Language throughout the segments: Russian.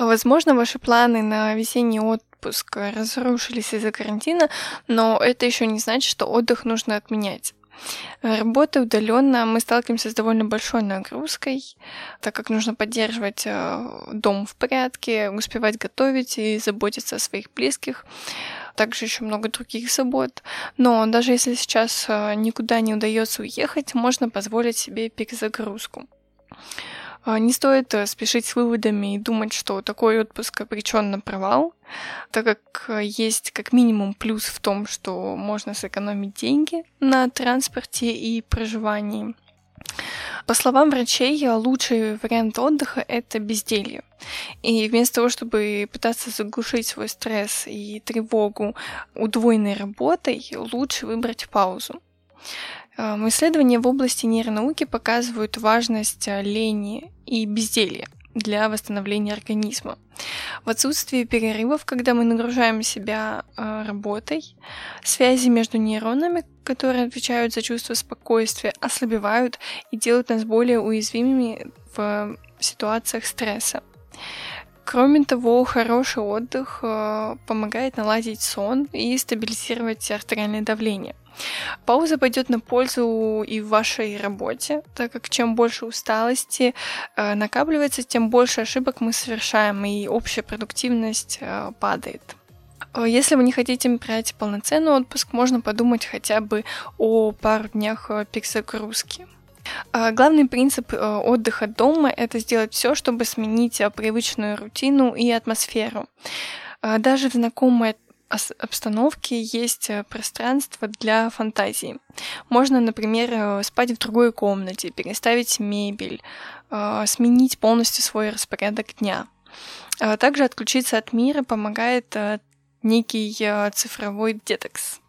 Возможно, ваши планы на весенний отпуск разрушились из-за карантина, но это еще не значит, что отдых нужно отменять. Работа удаленно, мы сталкиваемся с довольно большой нагрузкой, так как нужно поддерживать э, дом в порядке, успевать готовить и заботиться о своих близких. Также еще много других забот. Но даже если сейчас э, никуда не удается уехать, можно позволить себе перезагрузку. А, не стоит э, спешить с выводами и думать, что такой отпуск обречен на провал, так как э, есть как минимум плюс в том, что можно сэкономить деньги на транспорте и проживании. По словам врачей, лучший вариант отдыха – это безделье. И вместо того, чтобы пытаться заглушить свой стресс и тревогу удвоенной работой, лучше выбрать паузу. Эм, исследования в области нейронауки показывают важность э, лени и безделья для восстановления организма. В отсутствии перерывов, когда мы нагружаем себя э, работой, связи между нейронами, которые отвечают за чувство спокойствия, ослабевают и делают нас более уязвимыми в ситуациях стресса. Кроме того, хороший отдых э, помогает наладить сон и стабилизировать артериальное давление. Пауза пойдет на пользу и в вашей работе, так как чем больше усталости э, накапливается, тем больше ошибок мы совершаем, и общая продуктивность э, падает. Если вы не хотите брать полноценный отпуск, можно подумать хотя бы о пару днях перезагрузки. Э, главный принцип отдыха дома – это сделать все, чтобы сменить привычную рутину и атмосферу. Даже в знакомой обстановке есть э, пространство для фантазии. Можно, например, э, спать в другой комнате, переставить мебель, э, сменить полностью свой распорядок дня. Также отключиться от мира помогает некий цифровой детокс.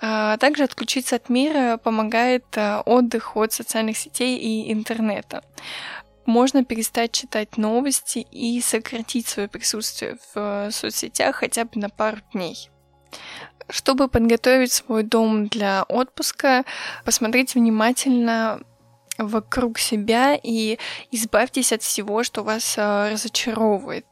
Также отключиться от мира помогает отдых от социальных сетей и интернета можно перестать читать новости и сократить свое присутствие в э, соцсетях хотя бы на пару дней. Чтобы подготовить свой дом для отпуска, посмотрите внимательно вокруг себя и избавьтесь от всего, что вас э, разочаровывает.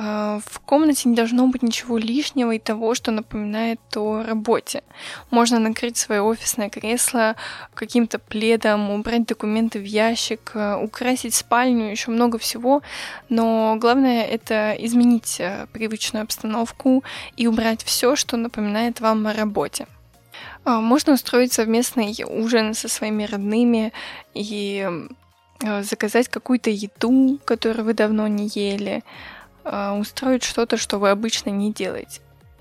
А, в комнате не должно быть ничего лишнего и того, что напоминает о работе. Можно накрыть свое офисное кресло каким-то пледом, убрать документы в ящик, а, украсить спальню, еще много всего. Но главное это изменить а, привычную обстановку и убрать все, что напоминает вам о работе. Можно устроить совместный ужин со своими родными и заказать какую-то еду, которую вы давно не ели, устроить что-то, что вы обычно не делаете.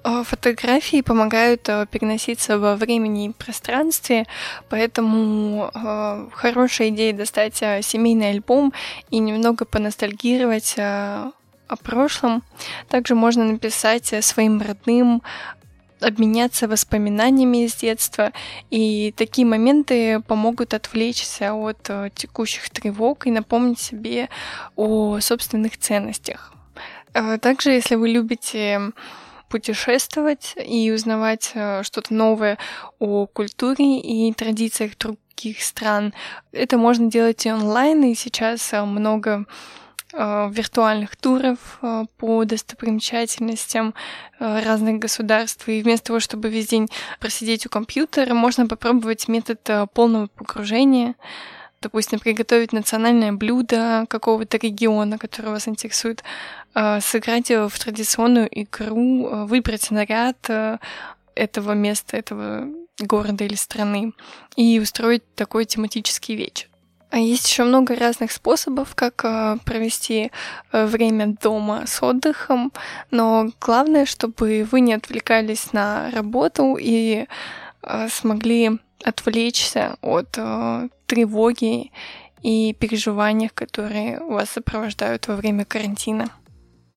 А, фотографии помогают а, переноситься во времени и пространстве, поэтому хорошая идея достать семейный альбом и немного поностальгировать о прошлом. Также можно написать своим родным, обменяться воспоминаниями из детства, и такие моменты помогут отвлечься от текущих тревог и напомнить себе о собственных ценностях. А также, если вы любите путешествовать и узнавать э, что-то новое о культуре и традициях других стран, это можно делать и онлайн, и сейчас э, много э, виртуальных туров по достопримечательностям разных государств. И вместо того, чтобы весь день просидеть у компьютера, можно попробовать метод полного погружения допустим, приготовить национальное блюдо какого-то региона, который вас интересует, а, сыграть в традиционную игру, а, выбрать наряд а, этого места, этого города или страны и устроить такой тематический вечер. А есть еще много разных способов, как провести время дома с отдыхом, но главное, чтобы вы не отвлекались на работу и смогли отвлечься от э, тревоги и переживаний, которые вас сопровождают во время карантина.